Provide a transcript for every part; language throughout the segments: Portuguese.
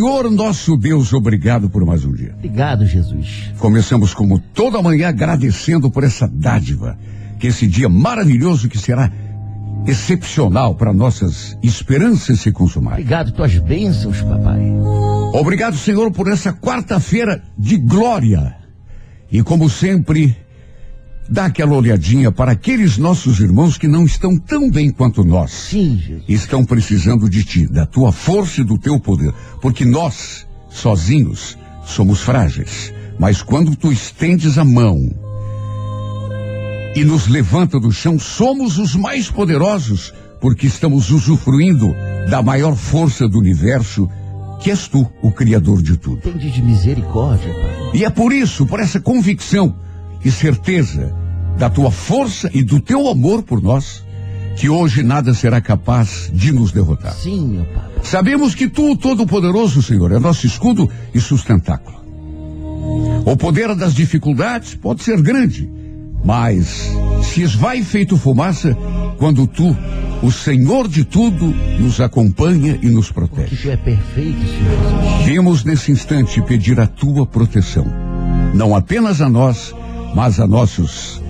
Senhor nosso Deus, obrigado por mais um dia. Obrigado, Jesus. Começamos como toda manhã agradecendo por essa dádiva, que esse dia maravilhoso que será excepcional para nossas esperanças se consumarem. Obrigado, tuas bênçãos, papai. Obrigado, Senhor, por essa quarta-feira de glória. E como sempre, dá aquela olhadinha para aqueles nossos irmãos que não estão tão bem quanto nós. Sim, Jesus. Estão precisando de ti, da tua força e do teu poder. Porque nós, sozinhos, somos frágeis. Mas quando tu estendes a mão e nos levanta do chão, somos os mais poderosos, porque estamos usufruindo da maior força do universo, que és tu, o Criador de tudo. Tende de misericórdia, Pai. E é por isso, por essa convicção e certeza da tua força e do teu amor por nós, que hoje nada será capaz de nos derrotar. Sim, meu Pai. Sabemos que tu, o Todo-Poderoso, Senhor, é nosso escudo e sustentáculo. O poder das dificuldades pode ser grande, mas se esvai feito fumaça quando tu, o Senhor de tudo, nos acompanha e nos Porque protege. tu é perfeito, Senhor. Vimos nesse instante pedir a tua proteção, não apenas a nós, mas a nossos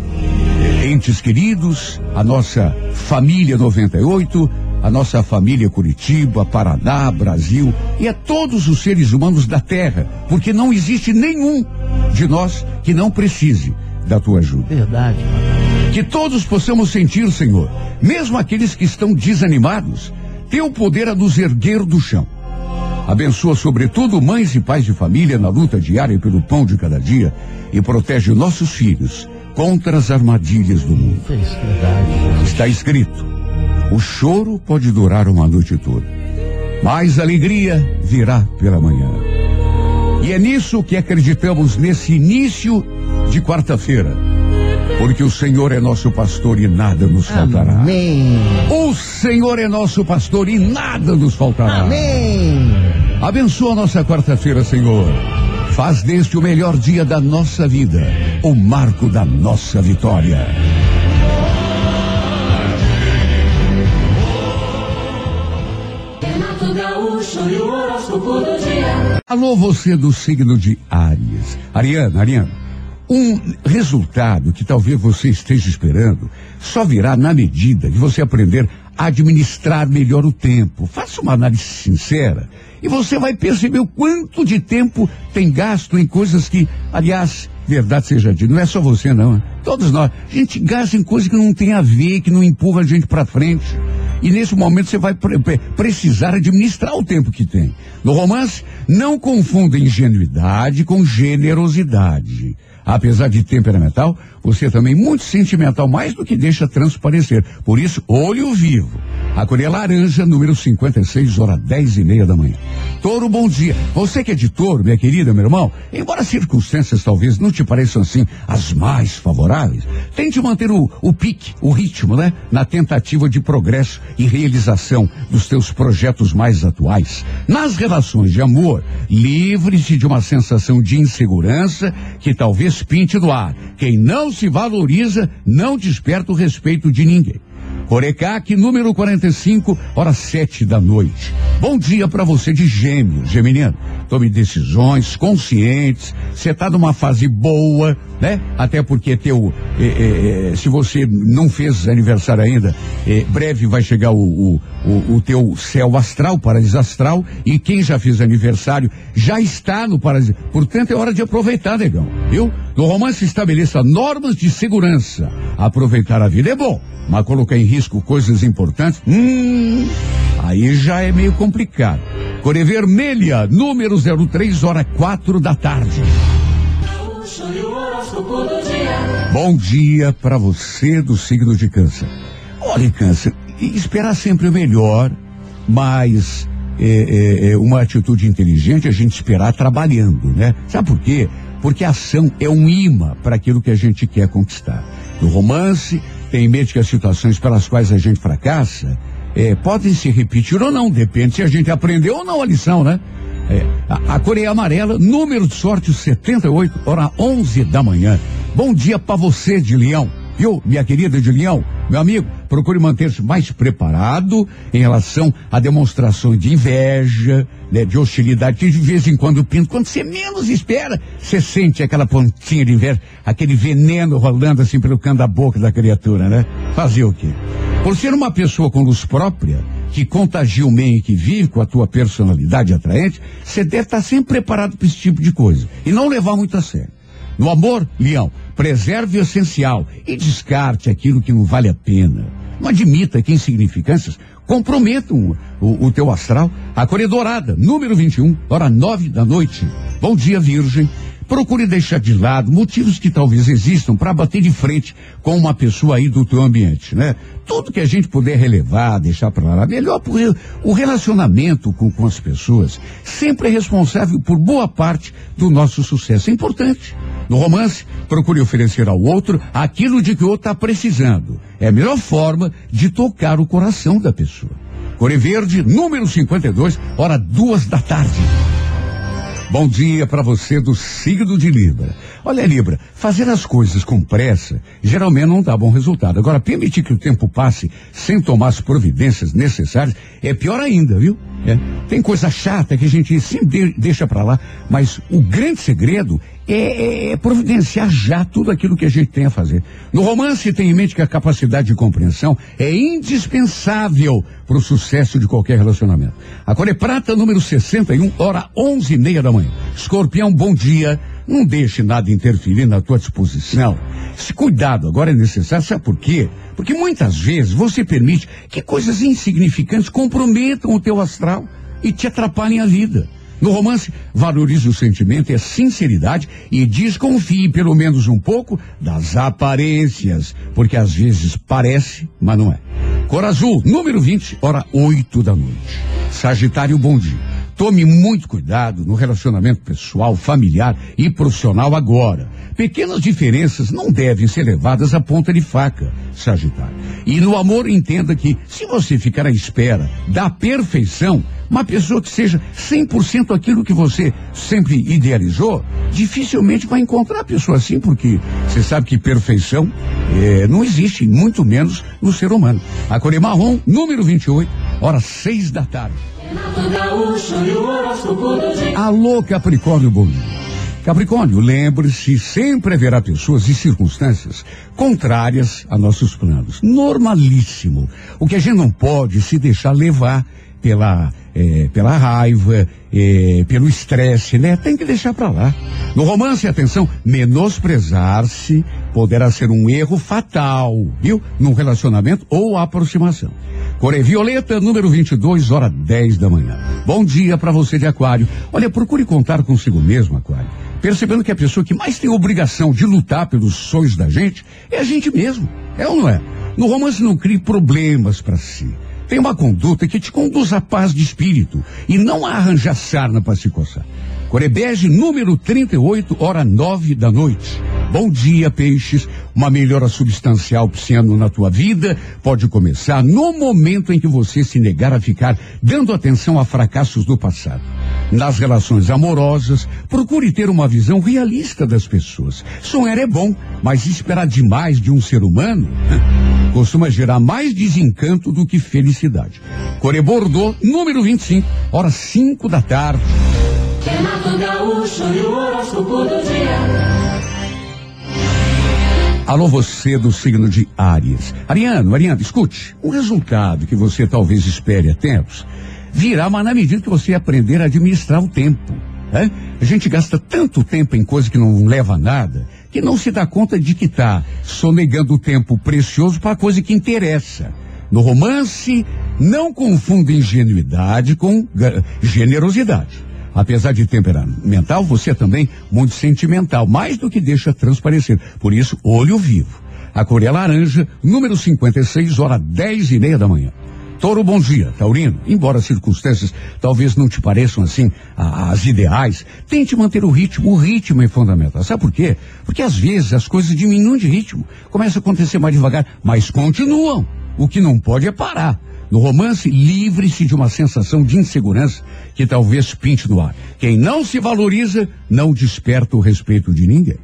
entes queridos, a nossa família 98, a nossa família Curitiba, Paraná, Brasil e a todos os seres humanos da Terra, porque não existe nenhum de nós que não precise da tua ajuda. Verdade. Que todos possamos sentir, Senhor, mesmo aqueles que estão desanimados, teu poder a nos erguer do chão. Abençoa, sobretudo, mães e pais de família na luta diária pelo pão de cada dia e protege nossos filhos contra as armadilhas do mundo. É. Está escrito: o choro pode durar uma noite toda, mas a alegria virá pela manhã. E é nisso que acreditamos nesse início de quarta-feira, porque o Senhor é nosso pastor e nada nos faltará. Amém. O Senhor é nosso pastor e nada nos faltará. Amém. Abençoa nossa quarta-feira, Senhor. Faz deste o melhor dia da nossa vida, o marco da nossa vitória. Alô, você do signo de Áries. Ariana, Ariana, um resultado que talvez você esteja esperando só virá na medida que você aprender administrar melhor o tempo. Faça uma análise sincera e você vai perceber o quanto de tempo tem gasto em coisas que, aliás, verdade seja dita, não é só você não, né? todos nós. A gente gasta em coisas que não tem a ver, que não empurra a gente para frente. E nesse momento você vai pre- precisar administrar o tempo que tem. No romance, não confunda ingenuidade com generosidade. Apesar de temperamental, você também muito sentimental, mais do que deixa transparecer. Por isso, olho vivo. A cor é laranja, número 56, hora 10 e meia da manhã. Touro, bom dia. Você que é de touro, minha querida, meu irmão, embora as circunstâncias talvez não te pareçam assim as mais favoráveis, tente manter o, o pique, o ritmo, né? Na tentativa de progresso e realização dos teus projetos mais atuais. Nas relações de amor, livre-se de uma sensação de insegurança que talvez pinte do ar. Quem não se valoriza não desperta o respeito de ninguém. Corecac, número 45, hora sete da noite. Bom dia para você de gêmeos, geminiano. Tome decisões conscientes. Você tá numa fase boa, né? Até porque teu, eh, eh, eh, se você não fez aniversário ainda, eh, breve vai chegar o, o, o, o teu céu astral, paraíso astral, e quem já fez aniversário já está no paraíso. Portanto, é hora de aproveitar, negão, viu? No romance estabeleça normas de segurança. Aproveitar a vida é bom, mas colocar em risco coisas importantes, hum, aí já é meio complicado. Core Vermelha, número 03, hora quatro da tarde. Bom dia para você do signo de câncer. Olha, câncer, esperar sempre o melhor, mas é, é, é uma atitude inteligente a gente esperar trabalhando, né? Sabe por quê? Porque a ação é um imã para aquilo que a gente quer conquistar. No romance, tem em mente que as situações pelas quais a gente fracassa é, podem se repetir ou não, depende se a gente aprendeu ou não a lição, né? É, a, a cor é amarela, número de sorte 78, hora 11 da manhã. Bom dia para você de Leão, viu, minha querida de Leão? Meu amigo, procure manter-se mais preparado em relação a demonstrações de inveja, né, de hostilidade, que de vez em quando pinta. Quando você menos espera, você sente aquela pontinha de inveja, aquele veneno rolando assim pelo canto da boca da criatura, né? Fazer o quê? Por ser uma pessoa com luz própria, que contagia o meio em que vive com a tua personalidade atraente, você deve estar sempre preparado para esse tipo de coisa. E não levar muito a sério. No amor, Leão, preserve o essencial e descarte aquilo que não vale a pena. Não admita que insignificâncias comprometam o, o teu astral. A Cor Dourada, número 21, hora nove da noite. Bom dia, Virgem. Procure deixar de lado motivos que talvez existam para bater de frente com uma pessoa aí do teu ambiente, né? Tudo que a gente puder relevar, deixar para lá, melhor porque o relacionamento com, com as pessoas sempre é responsável por boa parte do nosso sucesso. É importante. No romance, procure oferecer ao outro aquilo de que o outro está precisando. É a melhor forma de tocar o coração da pessoa. Core Verde, número 52, hora duas da tarde. Bom dia para você do signo de Libra. Olha, Libra, fazer as coisas com pressa geralmente não dá bom resultado. Agora, permitir que o tempo passe sem tomar as providências necessárias é pior ainda, viu? É. Tem coisa chata que a gente sempre deixa para lá, mas o grande segredo é, é, é, providenciar já tudo aquilo que a gente tem a fazer. No romance, tem em mente que a capacidade de compreensão é indispensável para o sucesso de qualquer relacionamento. A é Prata, número 61, hora onze e meia da manhã. Escorpião, bom dia. Não deixe nada interferir na tua disposição. Esse cuidado agora é necessário, sabe por quê? Porque muitas vezes você permite que coisas insignificantes comprometam o teu astral e te atrapalhem a vida. No romance, valorize o sentimento e a sinceridade e desconfie pelo menos um pouco das aparências, porque às vezes parece, mas não é. Cor Azul, número 20, hora 8 da noite. Sagitário, bom dia. Tome muito cuidado no relacionamento pessoal, familiar e profissional agora. Pequenas diferenças não devem ser levadas à ponta de faca, Sagitário. E no amor, entenda que se você ficar à espera da perfeição, uma pessoa que seja 100% aquilo que você sempre idealizou, dificilmente vai encontrar pessoa assim, porque você sabe que perfeição é, não existe, muito menos no ser humano. A Core Marrom, número 28, horas 6 da tarde. Alô, Capricórnio, bom dia. Capricórnio, lembre-se, sempre haverá pessoas e circunstâncias contrárias a nossos planos. Normalíssimo. O que a gente não pode se deixar levar pela, é, pela raiva, é, pelo estresse, né? Tem que deixar para lá. No romance, atenção, menosprezar-se poderá ser um erro fatal, viu? Num relacionamento ou aproximação. Core Violeta, número 22, hora 10 da manhã. Bom dia para você de Aquário. Olha, procure contar consigo mesmo, Aquário. Percebendo que a pessoa que mais tem obrigação de lutar pelos sonhos da gente é a gente mesmo. É ou não é? No romance não crie problemas para si. Tem uma conduta que te conduz à paz de espírito e não a arranjar sarna para se coçar. Corebege, número 38, hora 9 da noite. Bom dia, peixes. Uma melhora substancial pisciano na tua vida pode começar no momento em que você se negar a ficar dando atenção a fracassos do passado. Nas relações amorosas, procure ter uma visão realista das pessoas. Sonhar é bom, mas esperar demais de um ser humano costuma gerar mais desencanto do que felicidade. Core Bordeaux, número 25, horas 5 da tarde. Renato Gaúcho e o horóscopo do dia. Alô, você do signo de Áries. Ariano, Ariano, escute. O resultado que você talvez espere há tempos virá, mas na medida que você aprender a administrar o tempo. Né? A gente gasta tanto tempo em coisa que não leva a nada que não se dá conta de que está sonegando o tempo precioso para coisa que interessa. No romance, não confunda ingenuidade com generosidade. Apesar de temperamental, você é também muito sentimental, mais do que deixa transparecer. Por isso, olho vivo. A cor é laranja, número 56, hora 10 e meia da manhã. Toro, bom dia. Taurino, embora as circunstâncias talvez não te pareçam assim as ideais, tente manter o ritmo. O ritmo é fundamental. Sabe por quê? Porque às vezes as coisas diminuem de ritmo. Começa a acontecer mais devagar, mas continuam. O que não pode é parar. No romance, livre-se de uma sensação de insegurança que talvez pinte no ar. Quem não se valoriza não desperta o respeito de ninguém.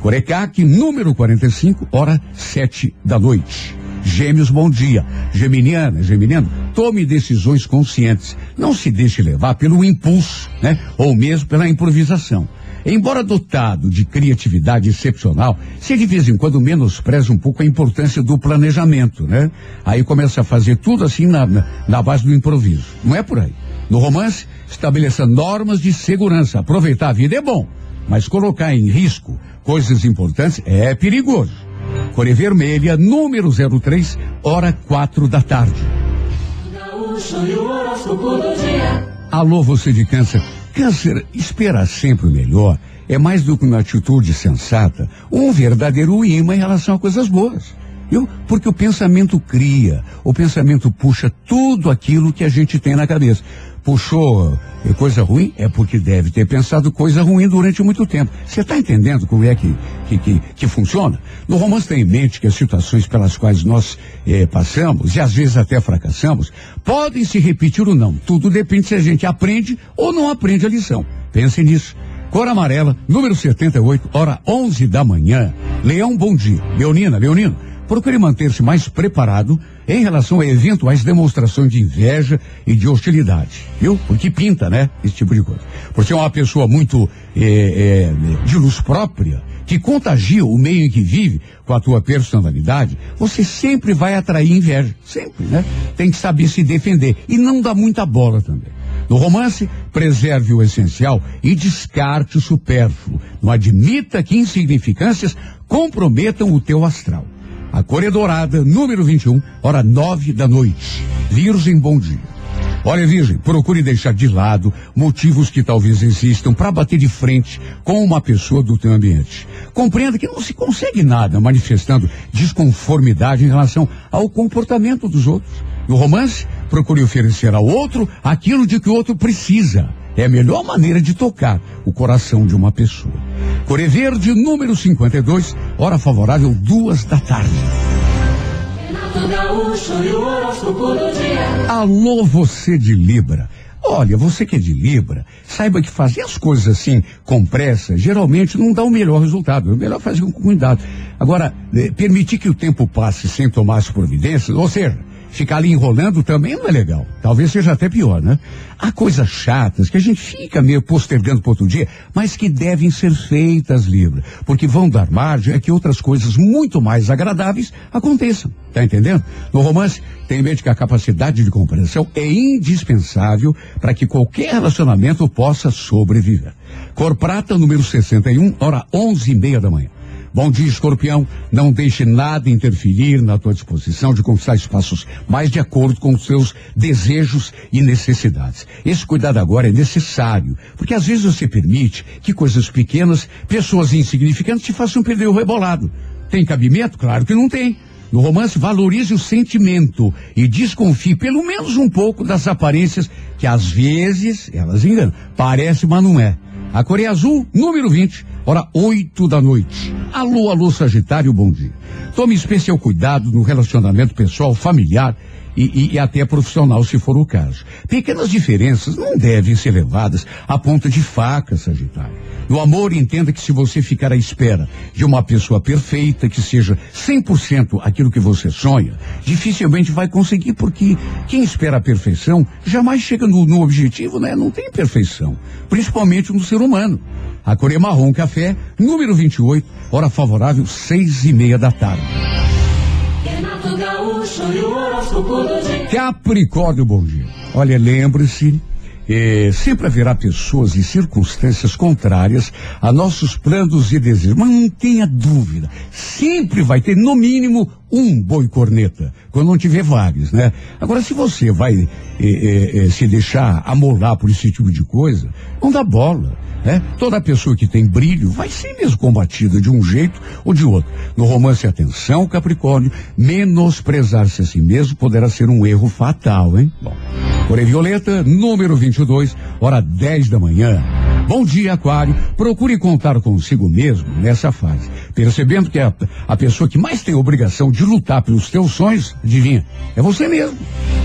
Corecaque, número 45, hora sete da noite. Gêmeos, bom dia. Geminiana, geminiano, tome decisões conscientes. Não se deixe levar pelo impulso, né? Ou mesmo pela improvisação. Embora dotado de criatividade excepcional, se de vez em quando menospreza um pouco a importância do planejamento, né? Aí começa a fazer tudo assim na, na, na base do improviso. Não é por aí. No romance, estabeleça normas de segurança. Aproveitar a vida é bom, mas colocar em risco coisas importantes é perigoso. Core Vermelha, número 03, hora quatro da tarde. Alô, você de câncer. Câncer espera sempre o melhor. É mais do que uma atitude sensata, um verdadeiro imã em relação a coisas boas. Viu? Porque o pensamento cria, o pensamento puxa tudo aquilo que a gente tem na cabeça. Puxou eh, coisa ruim, é porque deve ter pensado coisa ruim durante muito tempo. Você está entendendo como é que, que, que, que funciona? No romance tem em mente que as situações pelas quais nós eh, passamos, e às vezes até fracassamos, podem se repetir ou não. Tudo depende se a gente aprende ou não aprende a lição. Pense nisso. Cor amarela, número 78, hora 11 da manhã. Leão, bom dia. Leonina, Leonino, procure manter-se mais preparado em relação a eventuais demonstrações de inveja e de hostilidade, viu? Porque pinta, né? Esse tipo de coisa. Por ser uma pessoa muito eh, eh, de luz própria, que contagia o meio em que vive com a tua personalidade, você sempre vai atrair inveja. Sempre, né? Tem que saber se defender e não dar muita bola também. No romance, preserve o essencial e descarte o supérfluo. Não admita que insignificâncias comprometam o teu astral. A cor é dourada, número 21, hora nove da noite. Virgem, bom dia. Olha, Virgem, procure deixar de lado motivos que talvez existam para bater de frente com uma pessoa do teu ambiente. Compreenda que não se consegue nada manifestando desconformidade em relação ao comportamento dos outros. No romance, procure oferecer ao outro aquilo de que o outro precisa. É a melhor maneira de tocar o coração de uma pessoa. Core Verde, número 52, hora favorável, duas da tarde. Alô, você de Libra. Olha, você que é de Libra, saiba que fazer as coisas assim com pressa geralmente não dá o melhor resultado. É melhor fazer com cuidado. Agora, eh, permitir que o tempo passe sem tomar as providências, ou seja, ficar ali enrolando também não é legal. Talvez seja até pior, né? Há coisas chatas que a gente fica meio postergando para outro dia, mas que devem ser feitas, Libra, porque vão dar margem a que outras coisas muito mais agradáveis aconteçam. Tá entendendo? No romance, tem em mente que a capacidade de compreensão é indispensável para que qualquer relacionamento possa sobreviver. Cor prata, número 61, hora onze e meia da manhã. Bom dia, escorpião. Não deixe nada interferir na tua disposição de conquistar espaços mais de acordo com os seus desejos e necessidades. Esse cuidado agora é necessário, porque às vezes você permite que coisas pequenas, pessoas insignificantes te façam perder o rebolado. Tem cabimento? Claro que não tem. No romance, valorize o sentimento e desconfie pelo menos um pouco das aparências que às vezes elas enganam. Parece, mas não é. A Coreia Azul, número 20, hora 8 da noite. Alô, alô, Sagitário, bom dia. Tome especial cuidado no relacionamento pessoal, familiar e, e- e até profissional, se for o caso. Pequenas diferenças não devem ser levadas à ponta de faca, Sagitário. No amor, entenda que se você ficar à espera de uma pessoa perfeita, que seja 100% aquilo que você sonha, dificilmente vai conseguir, porque quem espera a perfeição jamais chega no, no objetivo, né? Não tem perfeição. Principalmente no ser humano. A Coreia Marrom Café, número 28, hora favorável, seis e meia da tarde. Capricórnio, bom dia. Olha, lembre-se, sempre haverá pessoas e circunstâncias contrárias a nossos planos e desejos. Mas não tenha dúvida, sempre vai ter, no mínimo, um boi corneta, quando não tiver vários, né? Agora, se você vai eh, eh, eh, se deixar amolar por esse tipo de coisa, não dá bola. Né? Toda pessoa que tem brilho vai ser mesmo combatida de um jeito ou de outro. No romance Atenção, Capricórnio, menosprezar-se a si mesmo poderá ser um erro fatal, hein? Bom, Coré Violeta, número 22, hora 10 da manhã. Bom dia, Aquário. Procure contar consigo mesmo nessa fase. Percebendo que a, a pessoa que mais tem obrigação de lutar pelos teus sonhos, adivinha, é você mesmo.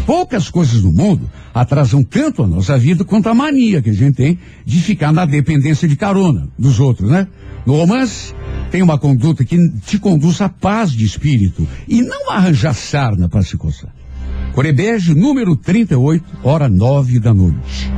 Poucas coisas no mundo atrasam tanto a nossa vida quanto a mania que a gente tem de ficar na dependência de carona dos outros, né? No romance, Tenha uma conduta que te conduz à paz de espírito e não arranjar sarna para se coçar. Corebege, número 38, hora nove da noite.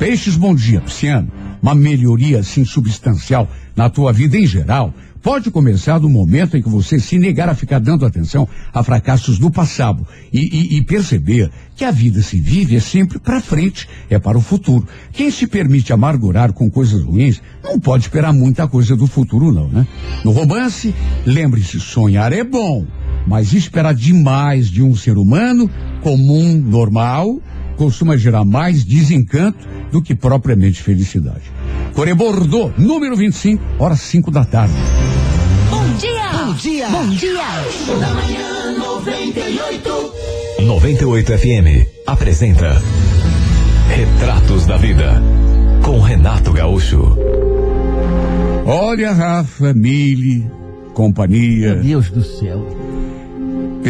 Peixes, bom dia, Pisciano. Uma melhoria assim substancial na tua vida em geral pode começar do momento em que você se negar a ficar dando atenção a fracassos do passado e, e, e perceber que a vida se vive é sempre para frente, é para o futuro. Quem se permite amargurar com coisas ruins não pode esperar muita coisa do futuro, não, né? No romance, lembre-se, sonhar é bom, mas esperar demais de um ser humano comum, normal, costuma gerar mais desencanto do que propriamente felicidade. Core Bordeaux, número 25, horas 5 da tarde. Bom dia! Bom dia! Bom dia! Da manhã 98. 98 FM apresenta Retratos da Vida com Renato Gaúcho. Olha, Rafa, Mili, companhia, Meu Deus do céu.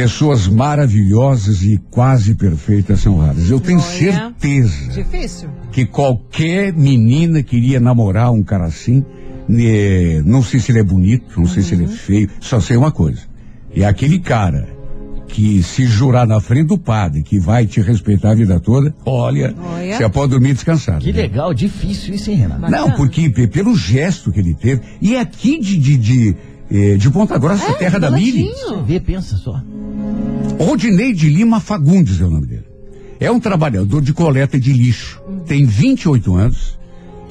Pessoas maravilhosas e quase perfeitas são raras. Eu tenho Olha. certeza Difícil. que qualquer menina queria namorar um cara assim. né, não sei se ele é bonito, não sei se ele é feio, só sei uma coisa. É aquele cara que se jurar na frente do padre que vai te respeitar a vida toda, olha, Olha. você pode dormir descansado. Que legal, difícil isso, hein, Renato? Bacana. Não, porque pe- pelo gesto que ele teve, e é aqui de, de, de, eh, de Ponta Grossa, terra da Mili, Você vê, pensa só. Rodinei de Lima Fagundes é o nome dele. É um trabalhador de coleta de lixo. Tem 28 anos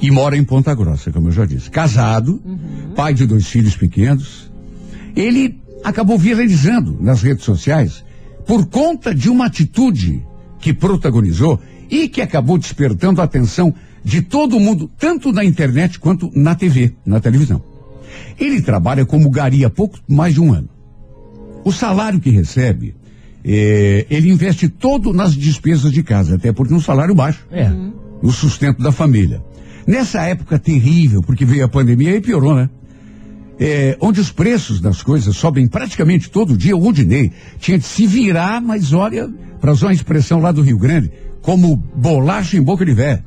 e mora em Ponta Grossa, como eu já disse. Casado, pai de dois filhos pequenos. Ele acabou viralizando nas redes sociais por conta de uma atitude que protagonizou e que acabou despertando a atenção de todo mundo, tanto na internet quanto na TV, na televisão. Ele trabalha como gari há pouco mais de um ano. O salário que recebe, eh, ele investe todo nas despesas de casa, até porque é um salário baixo, É. no sustento da família. Nessa época terrível, porque veio a pandemia e piorou, né? É, onde os preços das coisas sobem praticamente todo dia, o Rudinei tinha de se virar, mas olha, para usar uma expressão lá do Rio Grande, como bolacha em boca de véia,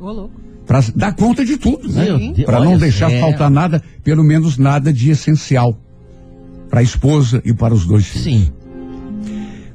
para dar conta de tudo, né? Para não deixar é. faltar nada, pelo menos nada de essencial para a esposa e para os dois filhos. Sim.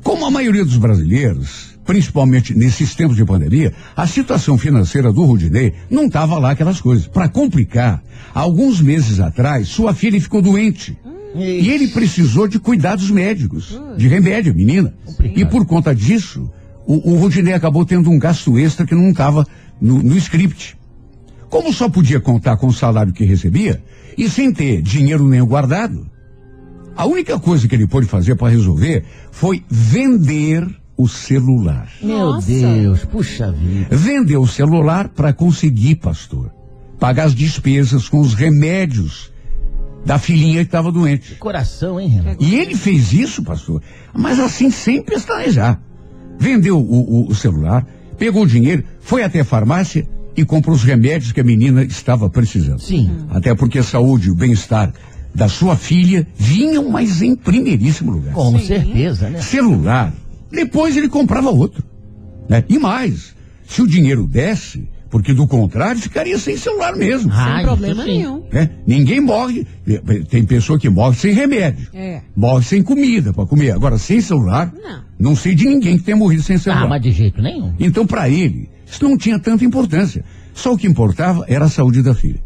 Como a maioria dos brasileiros, principalmente nesses tempos de pandemia, a situação financeira do Rudinei não estava lá aquelas coisas. Para complicar, alguns meses atrás, sua filha ficou doente. E ele precisou de cuidados médicos, de remédio, menina. E por conta disso, o, o Rudinei acabou tendo um gasto extra que não estava no, no script. Como só podia contar com o salário que recebia, e sem ter dinheiro nenhum guardado, a única coisa que ele pôde fazer para resolver foi vender o celular. Meu Nossa. Deus, puxa vida. Vendeu o celular para conseguir, pastor, pagar as despesas com os remédios da filhinha que estava doente. Coração, hein, Renato? E ele fez isso, pastor, mas assim sem pestanejar. Vendeu o, o- o celular, pegou o dinheiro, foi até a farmácia e comprou os remédios que a menina estava precisando. Sim. Até porque a saúde e o bem-estar da sua filha vinham, mas em primeiríssimo lugar. Com Sim. certeza, né? Celular. Depois ele comprava outro. Né? E mais, se o dinheiro desse, porque do contrário ficaria sem celular mesmo. Ah, Sem problema sim. nenhum. né? Ninguém morre. Tem pessoa que morre sem remédio. É. Morre sem comida para comer. Agora, sem celular, Não. sei de ninguém que tenha morrido sem celular. Ah, mas de jeito nenhum. Então, para ele, isso não tinha tanta importância. Só o que importava era a saúde da filha.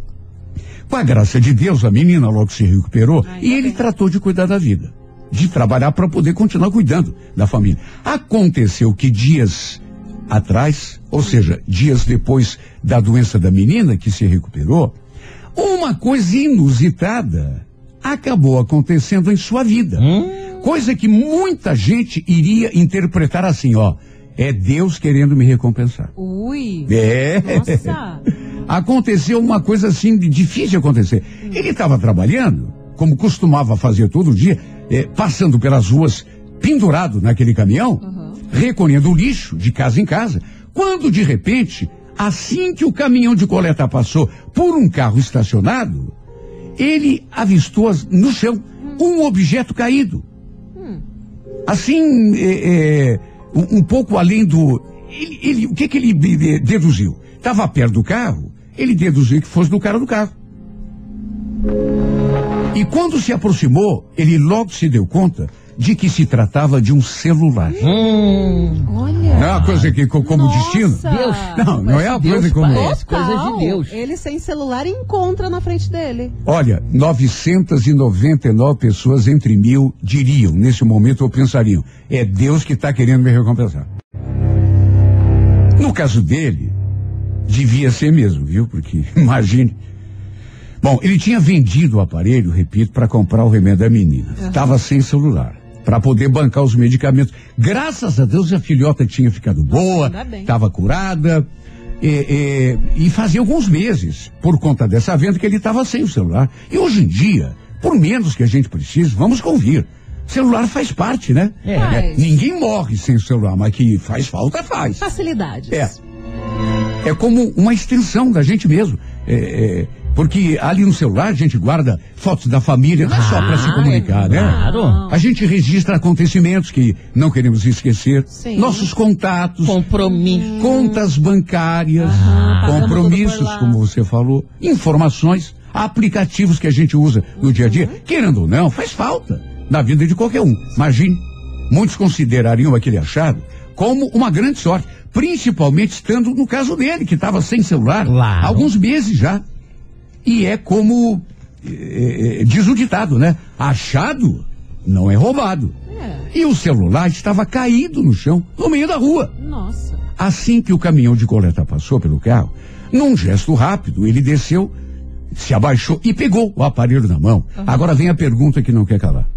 Com a graça de Deus, a menina logo se recuperou Ai, e tá ele bem. tratou de cuidar da vida, de trabalhar para poder continuar cuidando da família. Aconteceu que dias atrás, ou seja, dias depois da doença da menina que se recuperou, uma coisa inusitada acabou acontecendo em sua vida. Coisa que muita gente iria interpretar assim, ó, é Deus querendo me recompensar. Ui. É. Nossa. Aconteceu uma coisa assim de difícil de acontecer. Ele estava trabalhando, como costumava fazer todo dia, eh, passando pelas ruas, pendurado naquele caminhão, recolhendo o lixo de casa em casa, quando de repente, assim que o caminhão de coleta passou por um carro estacionado, ele avistou no chão um objeto caído. Assim, é, é, um, um pouco além do. Ele, ele- o que, que ele de- de- deduziu? Estava perto do carro, ele deduziu que fosse do cara do carro. E quando se aproximou, ele logo se deu conta de que se tratava de um celular. Hum, Olha. Não é uma coisa que co- como Nossa. destino? Deus. Não, não é a Deus coisa como. parece coisa de Deus. Ele sem celular encontra na frente dele. Olha, 999 pessoas entre mil diriam, nesse momento, ou pensariam, é Deus que está querendo me recompensar. No caso dele, devia ser mesmo, viu? Porque, imagine. Bom, ele tinha vendido o aparelho, repito, para comprar o remédio da menina. Estava sem celular. Para poder bancar os medicamentos. Graças a Deus a filhota tinha ficado boa, estava curada. é, é, e fazia alguns meses, por conta dessa venda, que ele estava sem o celular. E hoje em dia, por menos que a gente precise, vamos convir. Celular faz parte, né? É. Faz. Ninguém morre sem o celular, mas que faz falta, faz. Facilidades. É. É como uma extensão da gente mesmo. É, é, porque ali no celular a gente guarda fotos da família, não é só para se Ah, comunicar, né? claro. A gente registra acontecimentos que não queremos esquecer. Sim. Nossos contatos, Compromisso. contas bancárias, Aham, pagamos compromissos, como você falou, informações, aplicativos que a gente usa no dia a dia. Querendo ou não, faz falta na vida de qualquer um. Imagine, muitos considerariam aquele achado como uma grande sorte, principalmente estando no caso dele, que estava sem celular Claro. há alguns meses já. E é como eh, eh, diz o ditado, né? Achado não é roubado. É. E o celular estava caído no chão, no meio da rua. Nossa. Assim que o caminhão de coleta passou pelo carro, num gesto rápido, ele desceu, se abaixou e pegou o aparelho na mão. Agora vem a pergunta que não quer calar.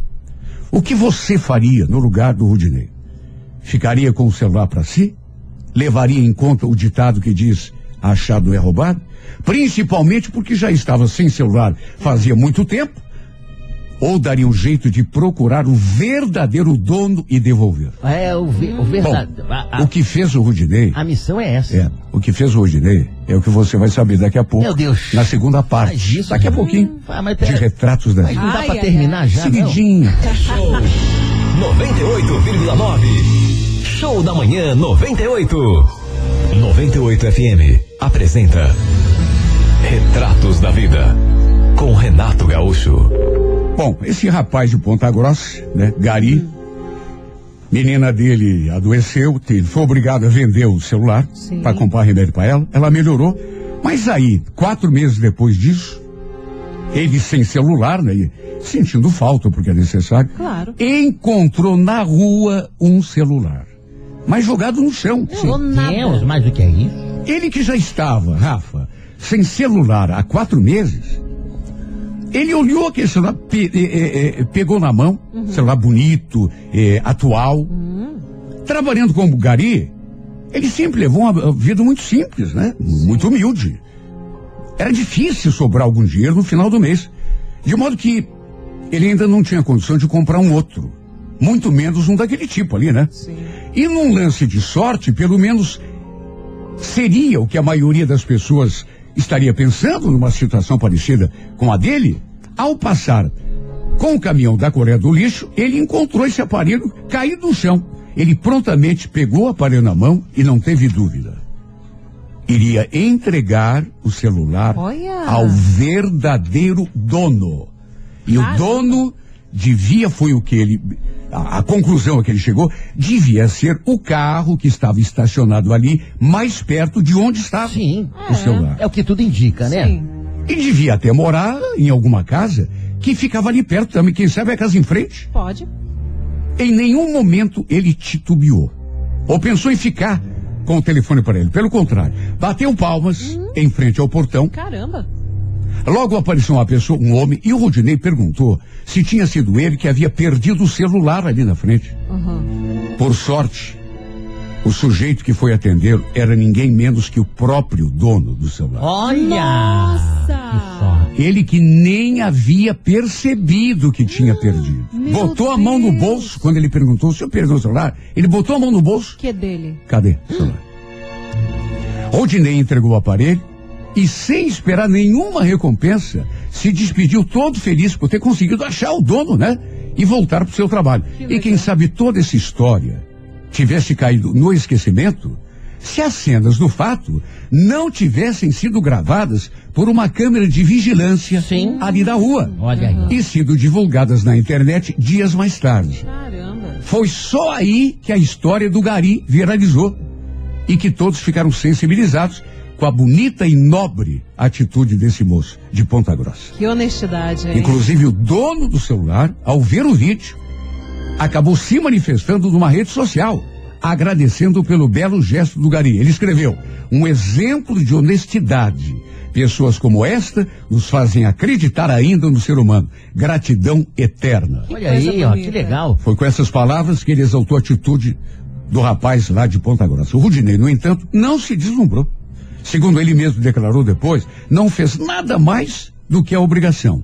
O que você faria no lugar do Rudinei? Ficaria com o celular para si? Levaria em conta o ditado que diz achado é roubado? Principalmente porque já estava sem celular fazia muito tempo? Ou daria um jeito de procurar o verdadeiro dono e devolver? É o, ve- o verdadeiro. O que fez o Rudinei a missão é essa. é, o que fez o Rodinei é o que você vai saber daqui a pouco. Meu Deus. Na segunda parte. Faz isso, daqui a pouquinho. Ah, mas de pera- retratos da Mas vida. não dá Ai, pra ai, terminar ai. já, não? Seguidinho. Show 98,9. Show da manhã 98. 98 FM apresenta Retratos da Vida com Renato Gaúcho. Bom, esse rapaz de Ponta Grossa, né, Gari, menina dele adoeceu, ele foi obrigado a vender o celular para comprar remédio para ela. Ela melhorou, mas aí, quatro meses depois disso, ele sem celular, né, e sentindo falta porque é necessário, Claro. encontrou na rua um celular, mas jogado no chão. sim. Ou nada. Deus, mais do que é isso? Ele que já estava, Rafa, sem celular há quatro meses, ele olhou aquele celular, pe- eh, eh, pegou na mão, celular bonito, eh, atual. Trabalhando como gari, ele sempre levou uma vida muito simples, né? Muito humilde. Era difícil sobrar algum dinheiro no final do mês. De modo que ele ainda não tinha condição de comprar um outro. Muito menos um daquele tipo ali, né? Sim. E num lance de sorte, pelo menos seria o que a maioria das pessoas estaria pensando numa situação parecida com a dele, ao passar com o caminhão da Coreia do Lixo, ele encontrou esse aparelho caído no chão. Ele prontamente pegou o aparelho na mão e não teve dúvida. Iria entregar o celular Olha. ao verdadeiro dono. E o dono devia, foi o que ele, a, a conclusão a que ele chegou, devia ser o carro que estava estacionado ali, mais perto de onde estava Sim. o celular. É o que tudo indica, né? Sim. E devia até morar em alguma casa que ficava ali perto também, quem sabe a casa em frente. Pode. Em nenhum momento ele titubeou. Ou pensou em ficar com o telefone para ele. Pelo contrário, bateu palmas em frente ao portão. Caramba. Logo apareceu uma pessoa, um homem, e o Rodinei perguntou se tinha sido ele que havia perdido o celular ali na frente. Uhum. Por sorte, o sujeito que foi atendê-lo era ninguém menos que o próprio dono do celular. Olha! Nossa! Que. Ele que nem havia percebido que tinha perdido. botou a mão no Deus. bolso, quando ele perguntou se eu perdeu o celular, ele botou a mão no bolso. Que dele? Cadê o celular? Rodinei entregou o aparelho e, sem esperar nenhuma recompensa, se despediu todo feliz por ter conseguido achar o dono, né? E voltar para o seu trabalho. Que E quem sabe toda essa história tivesse caído no esquecimento, se as cenas do fato não tivessem sido gravadas por uma câmera de vigilância Sim. ali da rua e sido divulgadas na internet dias mais tarde. Caramba. Foi só aí que a história do Gari viralizou e que todos ficaram sensibilizados com a bonita e nobre atitude desse moço de Ponta Grossa. Que honestidade, hein? Inclusive o dono do celular, ao ver o vídeo, acabou se manifestando numa rede social, agradecendo pelo belo gesto do Gari. Ele escreveu: um exemplo de honestidade. Pessoas como esta nos fazem acreditar ainda no ser humano. Gratidão eterna. Olha aí, ó, bonita. que legal. Foi com essas palavras que ele exaltou a atitude do rapaz lá de Ponta Grossa. O Rudinei, no entanto, não se deslumbrou. Segundo ele mesmo declarou depois, não fez nada mais do que a obrigação.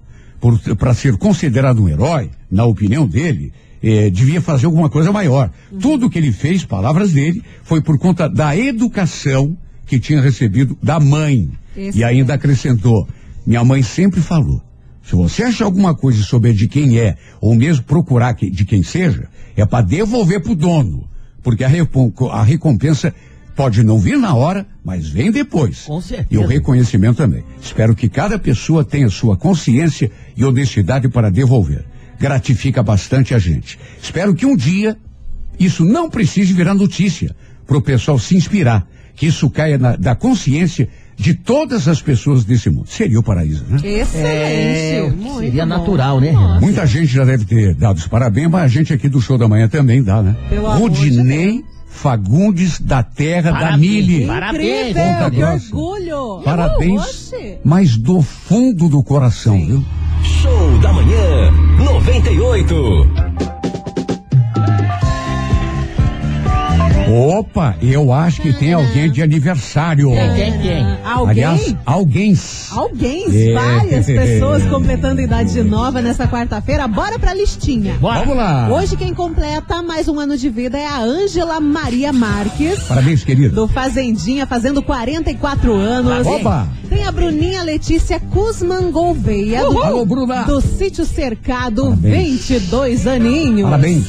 Para ser considerado um herói, na opinião dele, eh, devia fazer alguma coisa maior. Tudo que ele fez, palavras dele, foi por conta da educação que tinha recebido da mãe. Esse e ainda acrescentou: minha mãe sempre falou. Se você achar alguma coisa e souber de quem é, ou mesmo procurar que- de quem seja, é para devolver pro dono. Porque a, a recompensa pode não vir na hora, mas vem depois. Com certeza. E o reconhecimento também. Espero que cada pessoa tenha sua consciência e honestidade para devolver. Gratifica bastante a gente. Espero que um dia isso não precise virar notícia para o pessoal se inspirar. Que isso caia na- da consciência de todas as pessoas desse mundo. Seria o paraíso, né? Excelente. É, seria bom. natural, né, Nossa. Renato? Muita gente já deve ter dado os parabéns, mas a gente aqui do show da manhã também dá, né? Pelo amor de Rudinei Fagundes da Terra da Parabéns, Mili. parabéns. Ponta que Grossa. orgulho. Parabéns, mas do fundo do coração, viu? Show da Manhã 98. Opa, eu acho que tem alguém de aniversário. Quem, quem? Alguém? Aliás, alguém. Alguém, É. várias pessoas completando idade nova nessa quarta-feira. Bora pra listinha. Bora. Vamos lá. Hoje quem completa mais um ano de vida é a Ângela Maria Marques. Parabéns, querido. Do Fazendinha, fazendo 44 anos. Opa! Tem a Bruninha Letícia Kuzman Gouveia, do, Alô, Bruna. do Sítio Cercado, Parabéns. 22 aninhos. Parabéns.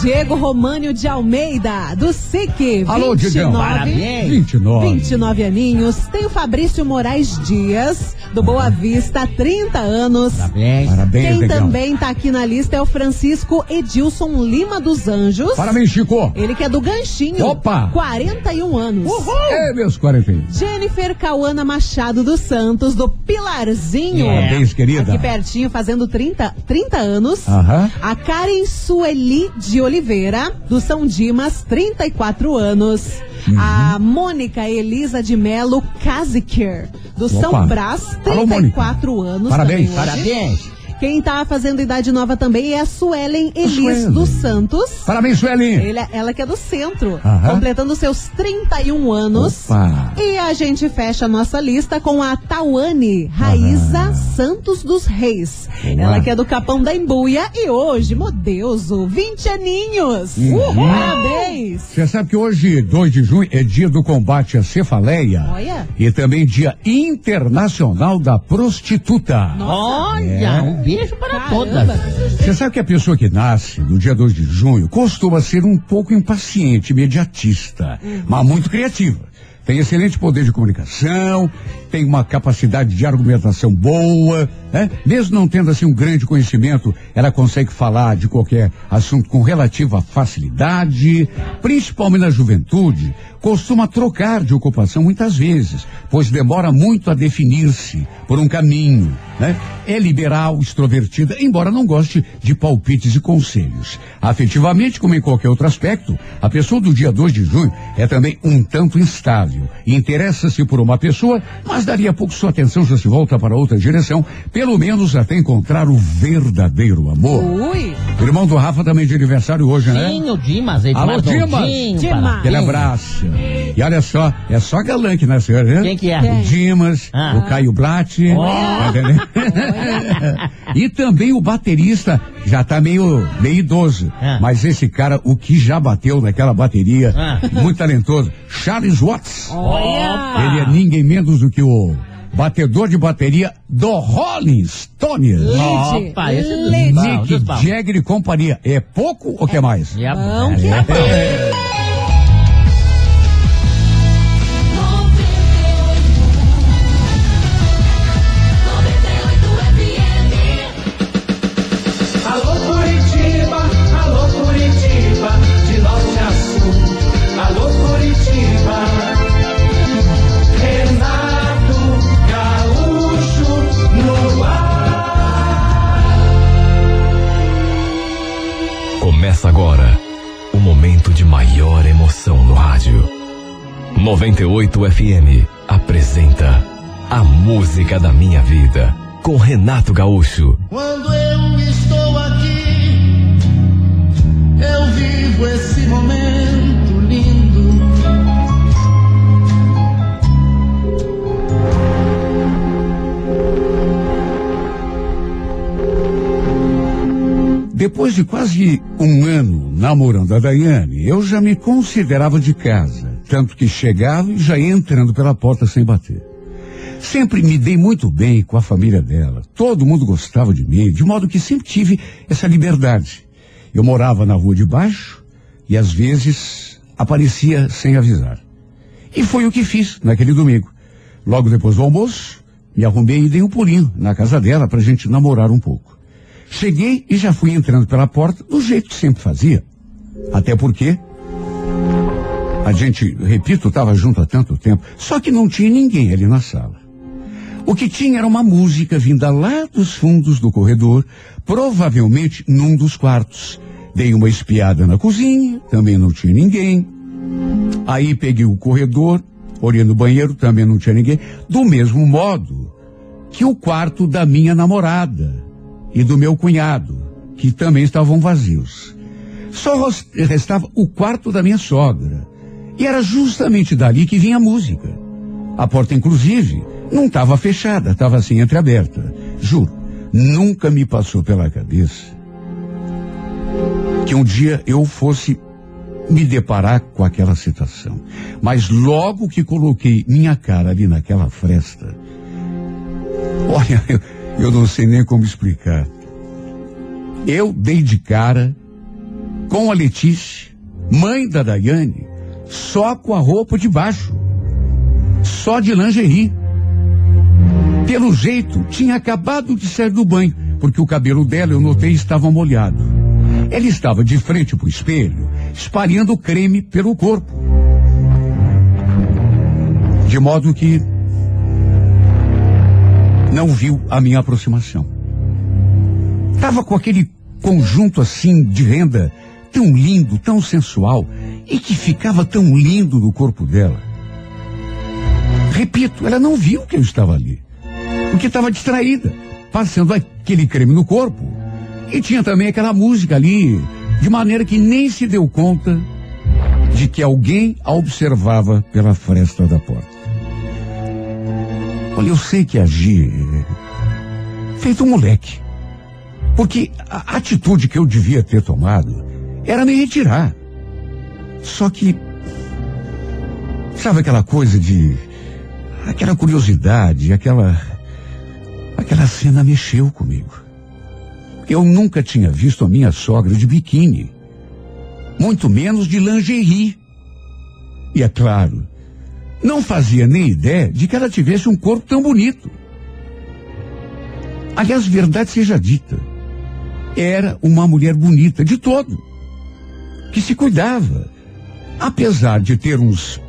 Diego Românio de Almeida, do SIC, Alô, 29. Digão. Parabéns. 29. 29 aninhos. Tem o Fabrício Moraes Dias, do Boa Vista, 30 anos. Parabéns. Parabéns, Quem também tá aqui na lista é o Francisco Edilson Lima dos Anjos. Parabéns, Chico. Ele que é do Ganchinho. Opa! 41 anos. É, meus 41. Jennifer Cauana Machado dos Santos, do Pilarzinho. Parabéns, querida. Aqui pertinho, fazendo 30, 30 anos. Aham. A Karen Sueli de Oliveira, do São Dimas, 34 anos. Uhum. A Mônica Elisa de Melo Kaziker, do Opa. São Brás, Alô, Mônica. 34 anos. Parabéns. Parabéns. Quem tá fazendo idade nova também é a Suelen Elis Suelen. dos Santos. Parabéns, Sueli. Ele- ela que é do centro, Aham. completando seus 31 anos. Opa. E a gente fecha a nossa lista com a Tauane Raíza Santos dos Reis. Boa. Ela que é do Capão da Embuia e hoje, meu Deus, 20 aninhos. Uhum. Parabéns. Você sabe que hoje, 2 de junho, é dia do combate à cefaleia. Olha. E também dia internacional da prostituta. Olha, É. um beijo para Caramba. todas. Você sabe que a pessoa que nasce no dia 2 de junho costuma ser um pouco impaciente, imediatista, mas muito criativa. Tem excelente poder de comunicação, tem uma capacidade de argumentação boa, né? Mesmo não tendo assim um grande conhecimento, ela consegue falar de qualquer assunto com relativa facilidade, principalmente na juventude, costuma trocar de ocupação muitas vezes, pois demora muito a definir-se por um caminho, né? É liberal, extrovertida, embora não goste de palpites e conselhos. Afetivamente, como em qualquer outro aspecto, a pessoa do dia 2 de junho é também um tanto instável. Interessa-se por uma pessoa, mas daria pouco sua atenção já se volta para outra direção, pelo menos até encontrar o verdadeiro amor. Ui. O irmão do Rafa também de aniversário hoje, né? Sim, o Dimas. Edmar Alô, Dimas. Dimas. Aquele abraço. E olha só, é só galã que nasceu, né? Quem que é? O Dimas, Ah. o Caio Blatt. tá entendendo? e também o baterista já tá meio, meio idoso. Ah. Mas esse cara, o que já bateu naquela bateria, Ah. muito talentoso. Charles Watts. Olha. Ele é ninguém menos do que o batedor de bateria do Rolling Stones. Leite. Opa, esse é bons, Nick. Jagger e companhia. É pouco ou quer mais? É Bom bom. que é bom. 98 FM apresenta A Música da Minha Vida com Renato Gaúcho. Quando eu estou aqui, eu vivo esse momento lindo. Depois de quase um ano namorando a Daiane, eu já me considerava de casa, tanto que chegava e já ia entrando pela porta sem bater. Sempre me dei muito bem com a família dela. Todo mundo gostava de mim, de modo que sempre tive essa liberdade. Eu morava na rua de baixo e às vezes aparecia sem avisar. E foi o que fiz naquele domingo. Logo depois do almoço, me arrumei e dei um pulinho na casa dela para a gente namorar um pouco. Cheguei e já fui entrando pela porta do jeito que sempre fazia. Até porque a gente, repito, estava junto há tanto tempo, só que não tinha ninguém ali na sala. O que tinha era uma música vinda lá dos fundos do corredor, provavelmente num dos quartos. Dei uma espiada na cozinha, também não tinha ninguém. Aí peguei o corredor, olhei no banheiro, também não tinha ninguém. Do mesmo modo que o quarto da minha namorada e do meu cunhado, que também estavam vazios. Só restava o quarto da minha sogra. E era justamente dali que vinha a música. A porta, inclusive, não estava fechada, estava assim entreaberta. Juro, nunca me passou pela cabeça que um dia eu fosse me deparar com aquela situação. Mas logo que coloquei minha cara ali naquela fresta, olha, eu, eu não sei nem como explicar. Eu dei de cara com a Letícia, mãe da Daiane, só com a roupa de baixo, só de lingerie. Pelo jeito, tinha acabado de sair do banho, porque o cabelo dela, eu notei, estava molhado. Ela estava de frente para o espelho, espalhando creme pelo corpo. De modo que não viu a minha aproximação. Tava com aquele conjunto assim de renda tão lindo, tão sensual e que ficava tão lindo no corpo dela. Repito, ela não viu que eu estava ali, porque estava distraída, passando aquele creme no corpo. E tinha também aquela música ali, de maneira que nem se deu conta de que alguém a observava pela fresta da porta. Olha, eu sei que agi eh, feito um moleque. Porque a atitude que eu devia ter tomado era me retirar. Só que. Sabe aquela coisa de. aquela curiosidade, aquela. aquela cena mexeu comigo. Eu nunca tinha visto a minha sogra de biquíni. Muito menos de lingerie. E é claro, não fazia nem ideia de que ela tivesse um corpo tão bonito. Aliás, verdade seja dita, era uma mulher bonita de todo, que se cuidava. Apesar de ter uns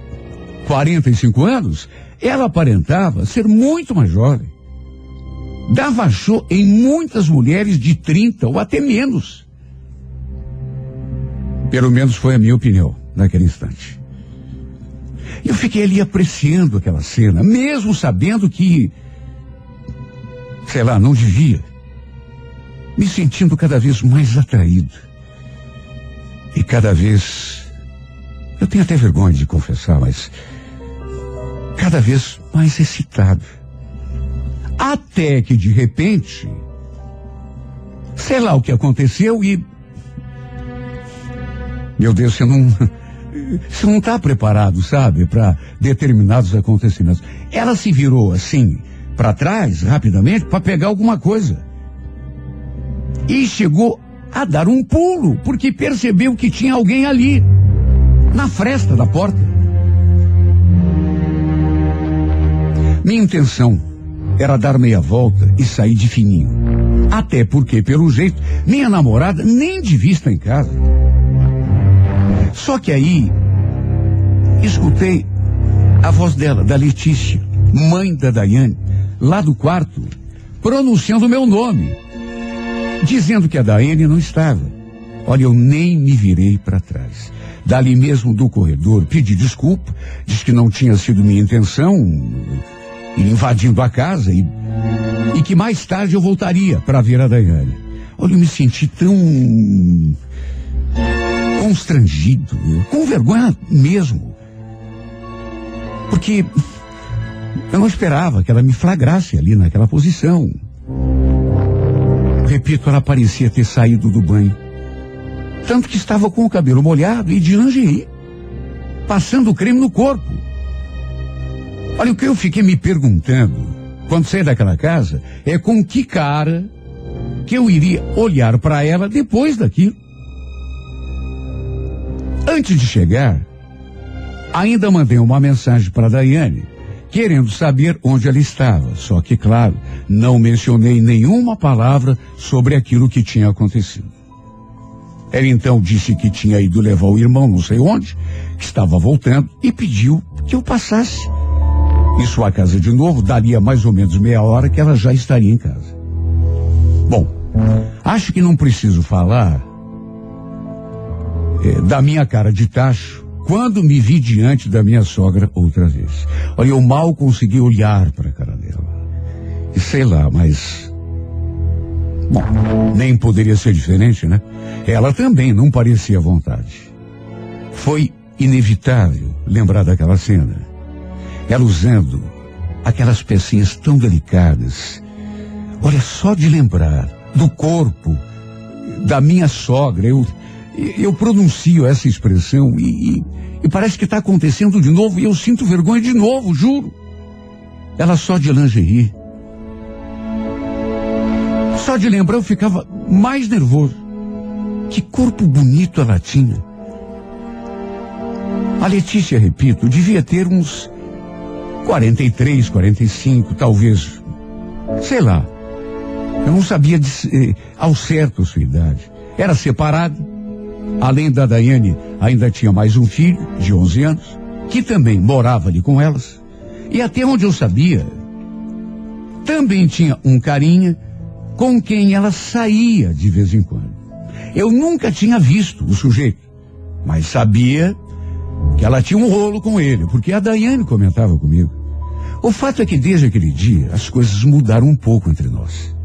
45 anos, ela aparentava ser muito mais jovem. Dava show em muitas mulheres de 30 ou até menos. Pelo menos foi a minha opinião naquele instante. Eu fiquei ali apreciando aquela cena, mesmo sabendo que, sei lá, não devia. Me sentindo cada vez mais atraído. E cada vez. Eu tenho até vergonha de confessar, mas. Cada vez mais excitado. Até que, de repente. Sei lá o que aconteceu e. Meu Deus, você não. Você não está preparado, sabe, para determinados acontecimentos. Ela se virou assim, para trás, rapidamente, para pegar alguma coisa. E chegou a dar um pulo, porque percebeu que tinha alguém ali, na fresta da porta. Minha intenção era dar meia volta e sair de fininho. Até porque, pelo jeito, minha namorada nem devia estar em casa. Só que aí, escutei a voz dela, da Letícia, mãe da Daiane, lá do quarto, pronunciando o meu nome, dizendo que a Daiane não estava. Olha, eu nem me virei para trás. Dali mesmo do corredor, pedi desculpa, disse que não tinha sido minha intenção ir invadindo a casa e, e que mais tarde eu voltaria para ver a Daiane. Olha, eu me senti tão constrangido, com vergonha mesmo. Porque eu não esperava que ela me flagrasse ali naquela posição. Repito, ela parecia ter saído do banho. Tanto que estava com o cabelo molhado e de lingerie, passando creme no corpo. Olha, o que eu fiquei me perguntando, quando saí daquela casa, é com que cara que eu iria olhar para ela depois daquilo. Antes de chegar, ainda mandei uma mensagem para Daiane, querendo saber onde ela estava. Só que, claro, não mencionei nenhuma palavra sobre aquilo que tinha acontecido. Ela então disse que tinha ido levar o irmão não sei onde, que estava voltando, e pediu que eu passasse em sua casa de novo, daria mais ou menos meia hora que ela já estaria em casa. Bom, acho que não preciso falar é, da minha cara de tacho quando me vi diante da minha sogra outra vez. Olha, eu mal consegui olhar para a cara dela. E sei lá, mas. Bom, nem poderia ser diferente, né? Ela também não parecia à vontade. Foi inevitável lembrar daquela cena. Ela usando aquelas pecinhas tão delicadas. Olha, só de lembrar do corpo da minha sogra, eu, eu pronuncio essa expressão e, e, e parece que está acontecendo de novo e eu sinto vergonha de novo, juro. Ela só de lingerie. Só de lembrar eu ficava mais nervoso. Que corpo bonito ela tinha. A Letícia, repito, devia ter uns 43, 45, talvez. Sei lá. Eu não sabia de, eh, ao certo a sua idade. Era separado. Além da Daiane, ainda tinha mais um filho, de 11 anos, que também morava ali com elas. E até onde eu sabia, também tinha um carinha com quem ela saía de vez em quando. Eu nunca tinha visto o sujeito, mas sabia que ela tinha um rolo com ele, porque a Daiane comentava comigo. O fato é que desde aquele dia as coisas mudaram um pouco entre nós.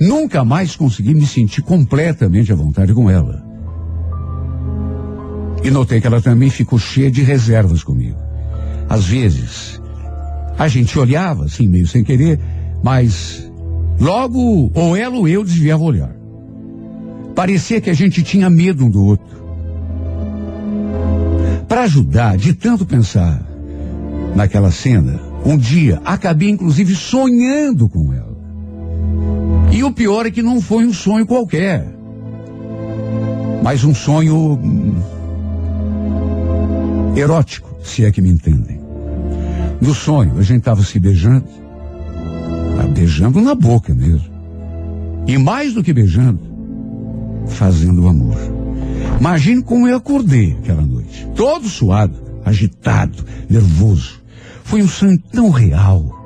Nunca mais consegui me sentir completamente à vontade com ela. E notei que ela também ficou cheia de reservas comigo. Às vezes, a gente olhava, assim, meio sem querer, mas logo ou ela ou eu desviava o olhar. Parecia que a gente tinha medo um do outro. Para ajudar, de tanto pensar naquela cena, um dia acabei inclusive sonhando com ela. E o pior é que não foi um sonho qualquer, mas um sonho erótico, se é que me entendem. No sonho, a gente estava se beijando, ah, beijando na boca mesmo. E mais do que beijando, fazendo amor. Imagine como eu acordei aquela noite, todo suado, agitado, nervoso. Foi um sonho tão real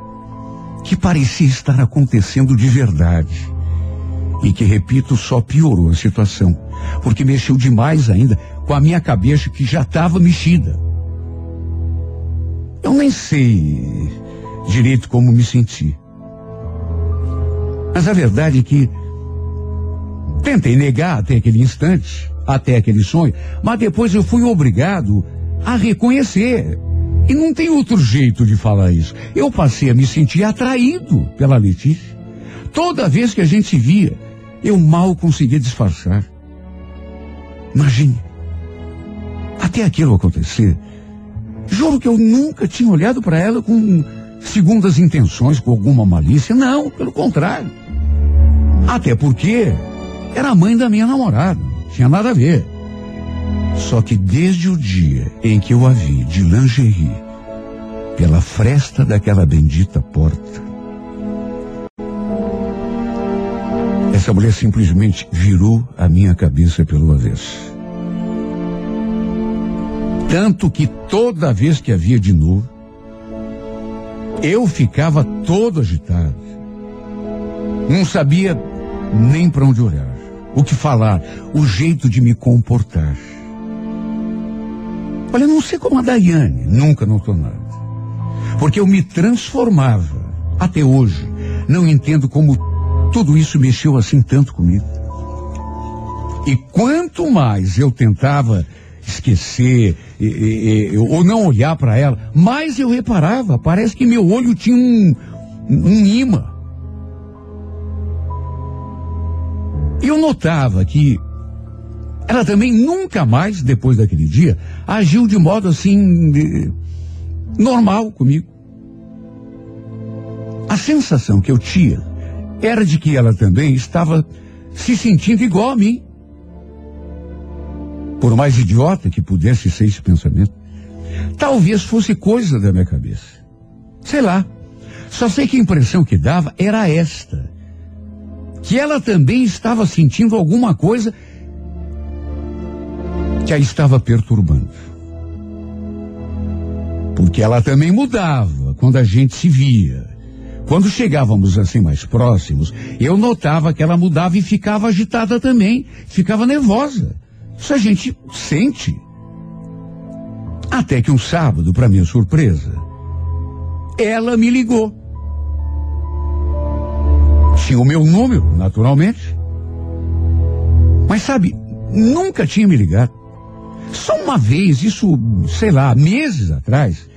que parecia estar acontecendo de verdade. E que, repito, só piorou a situação, porque mexeu demais ainda com a minha cabeça que já estava mexida. Eu nem sei direito como me senti. Mas a verdade é que tentei negar até aquele instante, até aquele sonho, mas depois eu fui obrigado a reconhecer. E não tem outro jeito de falar isso. Eu passei a me sentir atraído pela Letícia. Toda vez que a gente se via, eu mal conseguia disfarçar. Imagine. Até aquilo acontecer, juro que eu nunca tinha olhado para ela com segundas intenções, com alguma malícia. Não, pelo contrário. Até porque era a mãe da minha namorada. Tinha nada a ver. Só que desde o dia em que eu a vi de lingerie pela fresta daquela bendita porta, Essa mulher simplesmente virou a minha cabeça pelo avesso. Tanto que toda vez que havia de novo, eu ficava todo agitado. Não sabia nem para onde olhar, o que falar, o jeito de me comportar. Olha, não sei como a Daiane, nunca notou nada. Porque eu me transformava, até hoje. Não entendo como tudo isso mexeu assim tanto comigo. E quanto mais eu tentava esquecer e, e, e, ou não olhar para ela, mais eu reparava. Parece que meu olho tinha um, um imã. Eu notava que ela também nunca mais, depois daquele dia, agiu de modo assim de, normal comigo. A sensação que eu tinha era de que ela também estava se sentindo igual a mim. Por mais idiota que pudesse ser esse pensamento. Talvez fosse coisa da minha cabeça. Sei lá. Só sei que a impressão que dava era esta. Que ela também estava sentindo alguma coisa que a estava perturbando. Porque ela também mudava quando a gente se via. Quando chegávamos assim mais próximos, eu notava que ela mudava e ficava agitada também, ficava nervosa. Isso a gente sente. Até que um sábado, para minha surpresa, ela me ligou. Tinha o meu número, naturalmente. Mas sabe, nunca tinha me ligado. Só uma vez, isso, sei lá, meses atrás,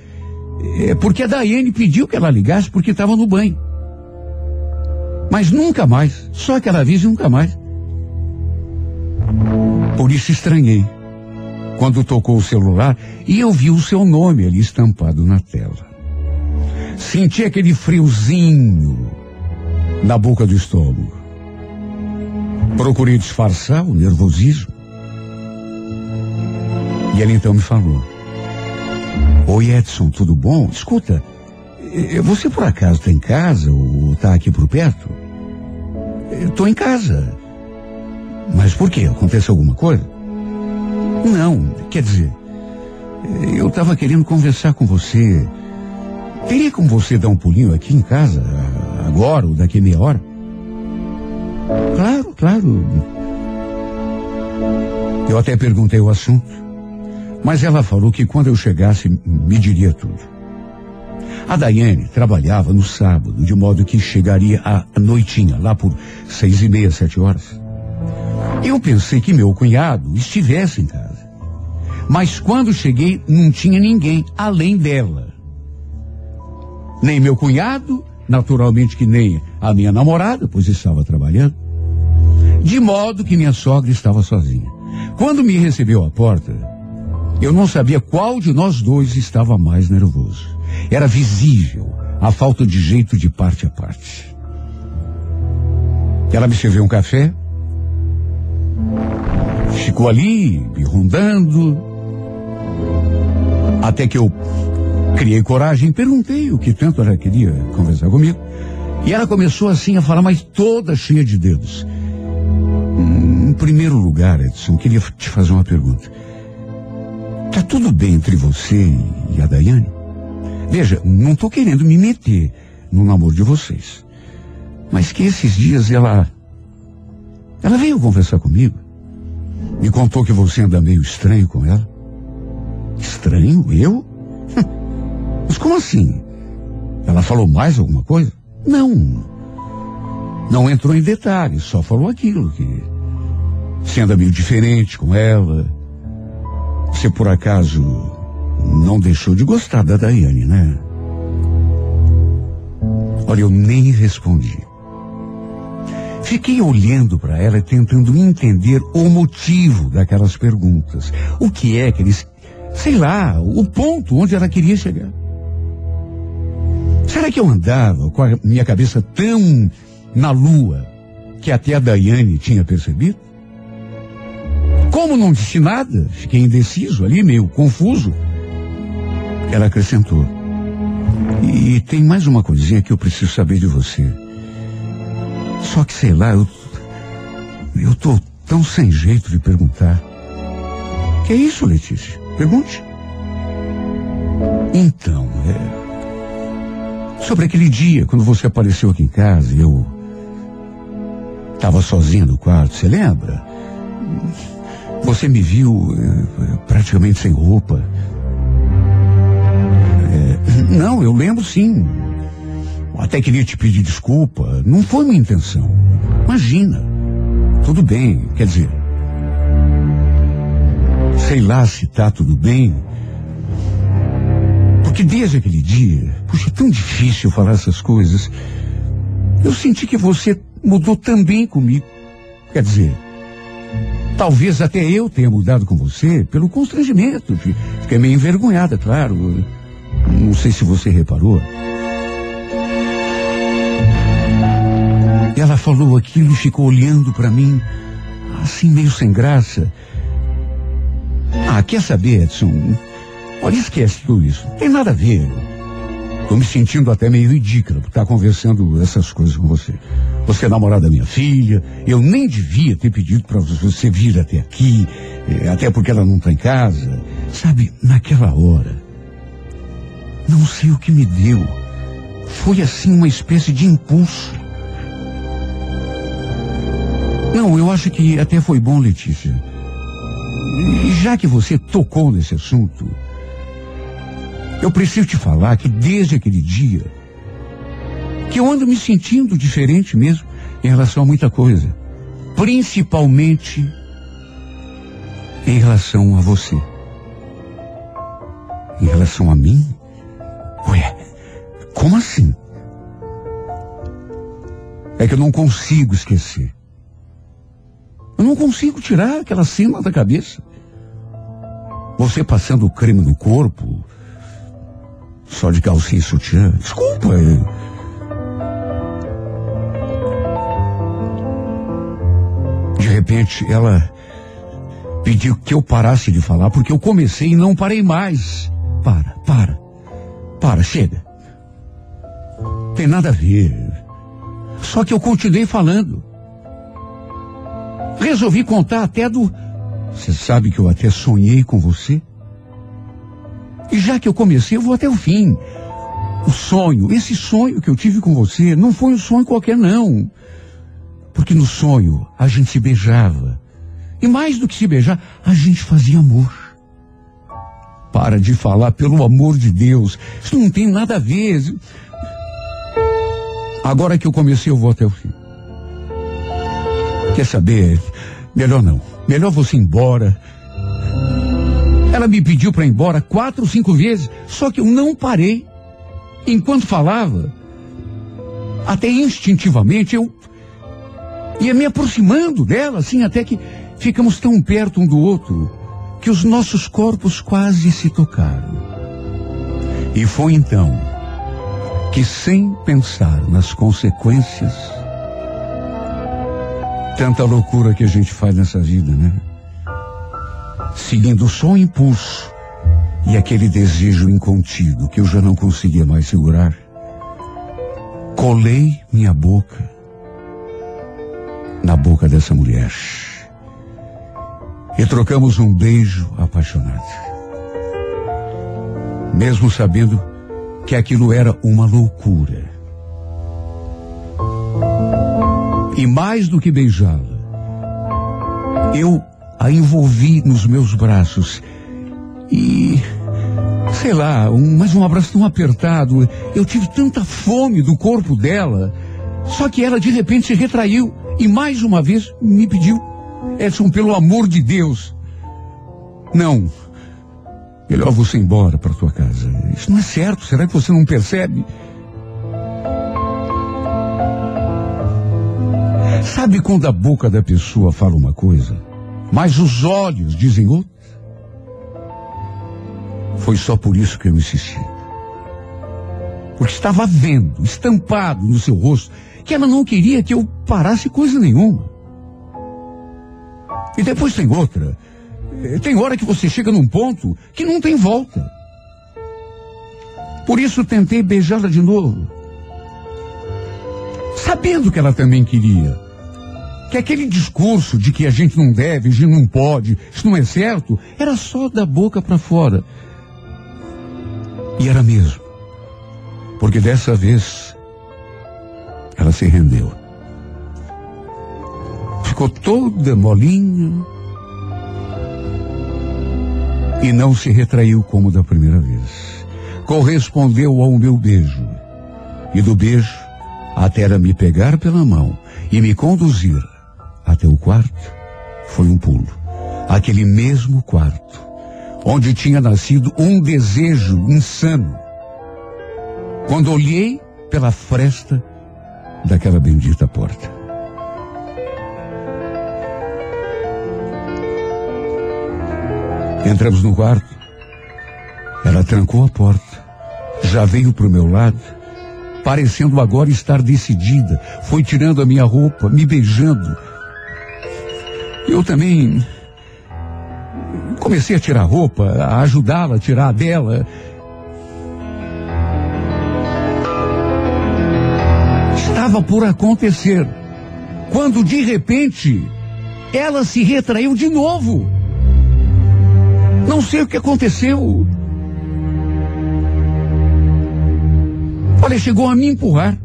é porque a Daiane pediu que ela ligasse porque estava no banho. Mas nunca mais, só aquela vez e nunca mais. Por isso estranhei. Quando tocou o celular e eu vi o seu nome ali estampado na tela. Senti aquele friozinho na boca do estômago. Procurei disfarçar o nervosismo. E ela então me falou: Oi Edson, tudo bom? Escuta, eh, você por acaso está em casa ou está aqui por perto? Estou em casa. Mas por quê? Aconteceu alguma coisa? Não, quer dizer, eu estava querendo conversar com você. Teria como você dar um pulinho aqui em casa, agora ou daqui a meia hora? Claro, claro. Eu até perguntei o assunto, mas ela falou que quando eu chegasse me diria tudo. A Daiane trabalhava no sábado, de modo que chegaria à noitinha, lá por seis e meia, sete horas. Eu pensei que meu cunhado estivesse em casa. Mas quando cheguei, não tinha ninguém além dela. Nem meu cunhado, naturalmente que nem a minha namorada, pois estava trabalhando. De modo que minha sogra estava sozinha. Quando me recebeu à porta, eu não sabia qual de nós dois estava mais nervoso. Era visível a falta de jeito de parte a parte. Ela me serviu um café, ficou ali me rondando, até que eu criei coragem, perguntei o que tanto ela queria conversar comigo. E ela começou assim a falar, mas toda cheia de dedos. Hum, em primeiro lugar, Edson, queria te fazer uma pergunta. Tá tudo bem entre você e a Daiane? Veja, não tô querendo me meter no namoro de vocês. Mas que esses dias ela. Ela veio conversar comigo. Me contou que você anda meio estranho com ela. Estranho? Eu? Mas como assim? Ela falou mais alguma coisa? Não. Não entrou em detalhes, só falou aquilo que você anda meio diferente com ela. Você por acaso não deixou de gostar da Daiane, né? Olha, eu nem respondi. Fiquei olhando para ela e tentando entender o motivo daquelas perguntas. O que é que eles. Sei lá, o ponto onde ela queria chegar. Será que eu andava com a minha cabeça tão na lua que até a Daiane tinha percebido? Como não disse nada, fiquei indeciso ali, meio confuso. Ela acrescentou. E tem mais uma coisinha que eu preciso saber de você. Só que sei lá, eu, Eu tô tão sem jeito de perguntar. Que é isso, Letícia? Pergunte. Então, é. Sobre aquele dia, quando você apareceu aqui em casa e eu. Estava sozinha no quarto, você lembra? Você me viu é, praticamente sem roupa. É, não, eu lembro sim. Até queria te pedir desculpa. Não foi minha intenção. Imagina. Tudo bem, quer dizer. Sei lá se tá tudo bem. Porque desde aquele dia, puxa, é tão difícil falar essas coisas. Eu senti que você mudou também comigo. Quer dizer, talvez até eu tenha mudado com você pelo constrangimento. Fiquei meio envergonhada, claro. Não sei se você reparou. Ela falou aquilo e ficou olhando para mim, assim meio sem graça. Ah, quer saber, Edson? Olha, esquece tudo isso. Não tem nada a ver. Tô me sentindo até meio ridícula por estar conversando essas coisas com você. Você é namorada da minha filha. Eu nem devia ter pedido para você vir até aqui, eh, até porque ela não tá em casa. Sabe, naquela hora, não sei o que me deu. Foi assim uma espécie de impulso. Não, eu acho que até foi bom, Letícia. Já que você tocou nesse assunto, eu preciso te falar que desde aquele dia, que eu ando me sentindo diferente mesmo em relação a muita coisa. Principalmente em relação a você. Em relação a mim? Ué, como assim? É que eu não consigo esquecer. Eu não consigo tirar aquela cena da cabeça. Você passando creme no corpo, só de calcinha e sutiã. Desculpa. De repente, ela pediu que eu parasse de falar, porque eu comecei e não parei mais. Para, para. Para, chega. Tem nada a ver. Só que eu continuei falando. Resolvi contar até do. Você sabe que eu até sonhei com você? E já que eu comecei, eu vou até o fim. O sonho, esse sonho que eu tive com você, não foi um sonho qualquer, não. Porque no sonho a gente se beijava. E mais do que se beijar, a gente fazia amor. Para de falar, pelo amor de Deus. Isso não tem nada a ver. Agora que eu comecei, eu vou até o fim. Quer saber? Melhor não. Melhor você ir embora. Ela me pediu para ir embora quatro, cinco vezes, só que eu não parei. Enquanto falava, até instintivamente eu ia me aproximando dela, assim, até que ficamos tão perto um do outro que os nossos corpos quase se tocaram. E foi então que, sem pensar nas consequências, tanta loucura que a gente faz nessa vida, né? Seguindo só o impulso e aquele desejo incontido que eu já não conseguia mais segurar, colei minha boca na boca dessa mulher e trocamos um beijo apaixonado. Mesmo sabendo que aquilo era uma loucura. E mais do que beijá-la, eu a envolvi nos meus braços e sei lá, um, mas um abraço tão apertado. Eu tive tanta fome do corpo dela. Só que ela de repente se retraiu e mais uma vez me pediu: Edson, pelo amor de Deus. Não. Melhor você ir embora para tua casa. Isso não é certo. Será que você não percebe? Sabe quando a boca da pessoa fala uma coisa, mas os olhos dizem outra? Foi só por isso que eu insisti. Porque estava vendo, estampado no seu rosto, que ela não queria que eu parasse coisa nenhuma. E depois tem outra. Eh, Tem hora que você chega num ponto que não tem volta. Por isso tentei beijá-la de novo. Sabendo que ela também queria. Que aquele discurso de que a gente não deve, a gente não pode, isso não é certo, era só da boca para fora. E era mesmo. Porque dessa vez ela se rendeu. Ficou toda molinha e não se retraiu como da primeira vez. Correspondeu ao meu beijo. E do beijo até ela me pegar pela mão e me conduzir até o quarto, foi um pulo. Aquele mesmo quarto, onde tinha nascido um desejo insano. Quando olhei pela fresta daquela bendita porta. Entramos no quarto. Ela trancou a porta. Já veio para o meu lado, parecendo agora estar decidida. Foi tirando a minha roupa, me beijando. Eu também comecei a tirar roupa, a ajudá-la a tirar a dela. Estava por acontecer. Quando de repente ela se retraiu de novo. Não sei o que aconteceu. Olha, chegou a me empurrar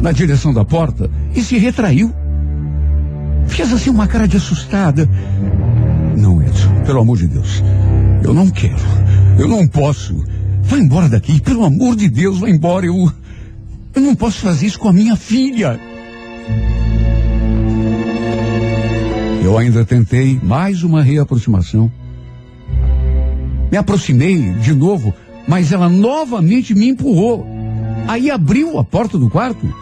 na direção da porta e se retraiu. Fez assim uma cara de assustada. Não, Edson, pelo amor de Deus. Eu não quero. Eu não posso. Vai embora daqui, pelo amor de Deus, vai embora. Eu. Eu não posso fazer isso com a minha filha. Eu ainda tentei mais uma reaproximação. Me aproximei de novo, mas ela novamente me empurrou. Aí abriu a porta do quarto,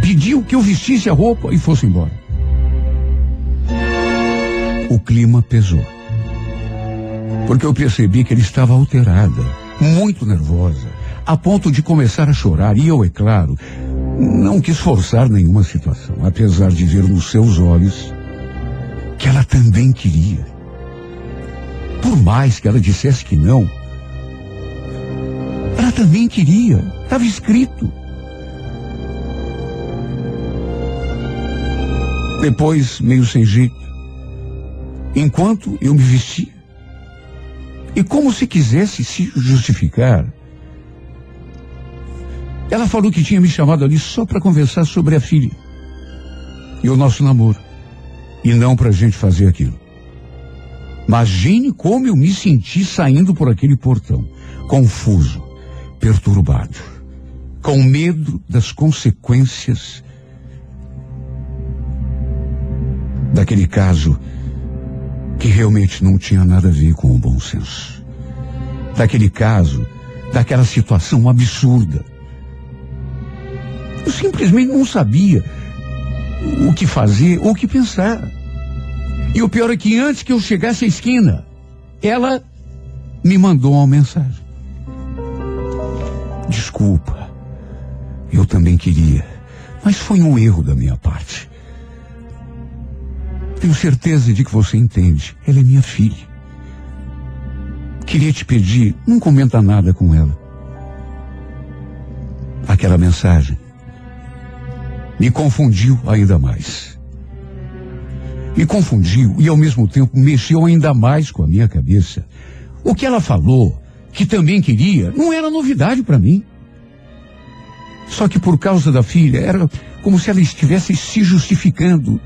pediu que eu vestisse a roupa e fosse embora. O clima pesou. Porque eu percebi que ele estava alterada, muito nervosa, a ponto de começar a chorar. E eu, é claro, não quis forçar nenhuma situação, apesar de ver nos seus olhos que ela também queria. Por mais que ela dissesse que não, ela também queria. Estava escrito. Depois, meio sem jeito, enquanto eu me vestia, e como se quisesse se justificar, ela falou que tinha me chamado ali só para conversar sobre a filha e o nosso namoro, e não para a gente fazer aquilo. Imagine como eu me senti saindo por aquele portão, confuso, perturbado, com medo das consequências daquele caso que realmente não tinha nada a ver com o bom senso. Daquele caso, daquela situação absurda. Eu simplesmente não sabia o que fazer ou o que pensar. E o pior é que antes que eu chegasse à esquina, ela me mandou uma mensagem. Desculpa, eu também queria, mas foi um erro da minha parte. Tenho certeza de que você entende. Ela é minha filha. Queria te pedir, não comenta nada com ela. Aquela mensagem me confundiu ainda mais. Me confundiu e ao mesmo tempo mexeu ainda mais com a minha cabeça. O que ela falou, que também queria, não era novidade para mim. Só que por causa da filha, era como se ela estivesse se justificando.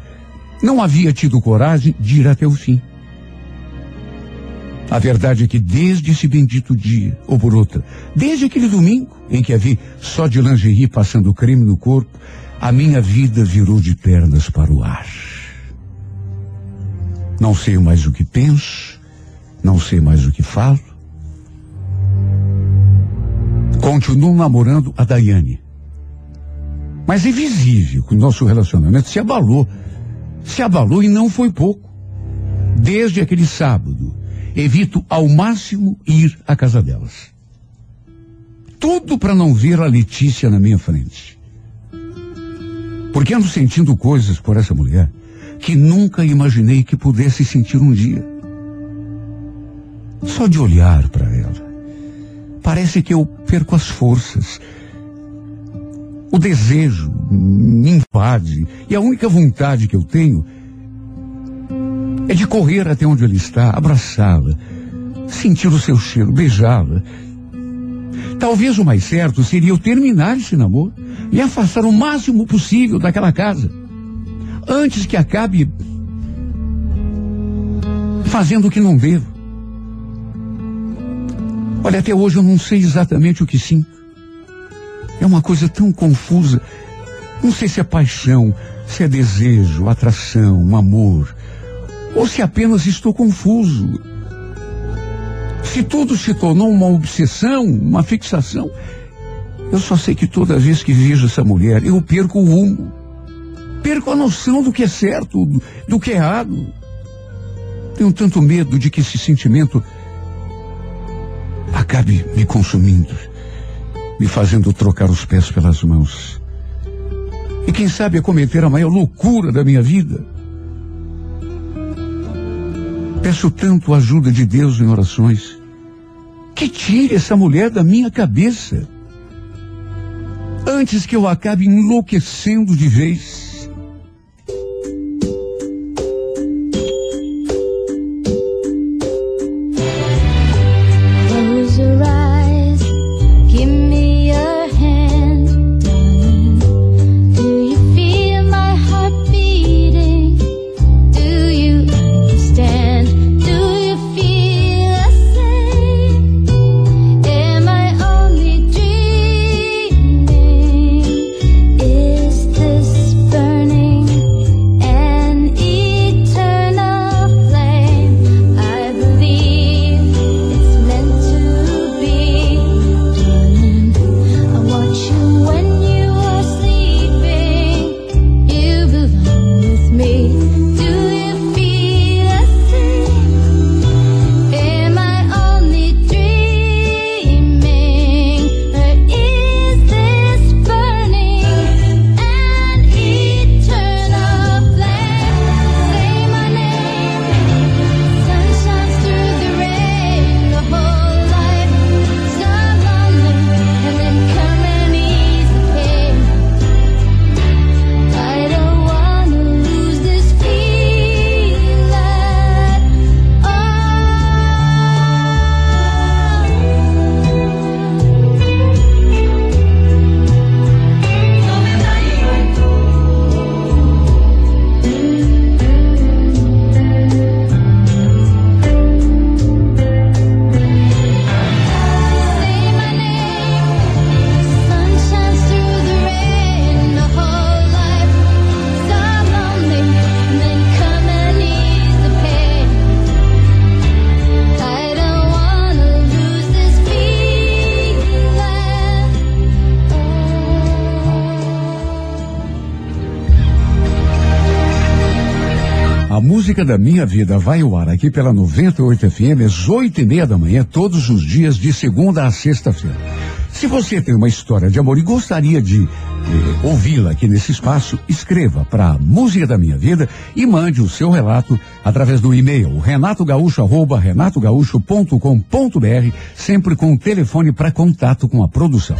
Não havia tido coragem de ir até o fim. A verdade é que desde esse bendito dia, ou por outra, desde aquele domingo em que a vi só de lingerie passando creme no corpo, a minha vida virou de pernas para o ar. Não sei mais o que penso, não sei mais o que falo. Continuo namorando a Daiane. Mas é visível que o nosso relacionamento se abalou. Se abalou e não foi pouco. Desde aquele sábado, evito ao máximo ir à casa delas. Tudo para não ver a Letícia na minha frente. Porque ando sentindo coisas por essa mulher que nunca imaginei que pudesse sentir um dia. Só de olhar para ela, parece que eu perco as forças. O desejo me invade e a única vontade que eu tenho é de correr até onde ele está, abraçá-la, sentir o seu cheiro, beijá-la. Talvez o mais certo seria eu terminar esse namoro e afastar o máximo possível daquela casa, antes que acabe fazendo o que não devo. Olha, até hoje eu não sei exatamente o que sinto. É uma coisa tão confusa. Não sei se é paixão, se é desejo, atração, amor, ou se apenas estou confuso. Se tudo se tornou uma obsessão, uma fixação, eu só sei que toda vez que vejo essa mulher, eu perco o rumo. Perco a noção do que é certo, do, do que é errado. Tenho tanto medo de que esse sentimento acabe me consumindo, me fazendo trocar os pés pelas mãos. E quem sabe cometer a maior loucura da minha vida. Peço tanto a ajuda de Deus em orações. Que tire essa mulher da minha cabeça. Antes que eu acabe enlouquecendo de vez. Vida vai ao ar aqui pela 98 FM às oito e meia da manhã, todos os dias, de segunda a sexta-feira. Se você tem uma história de amor e gostaria de eh, ouvi-la aqui nesse espaço, escreva para Música da Minha Vida e mande o seu relato através do e-mail renatogaúcho.com.br, sempre com o telefone para contato com a produção.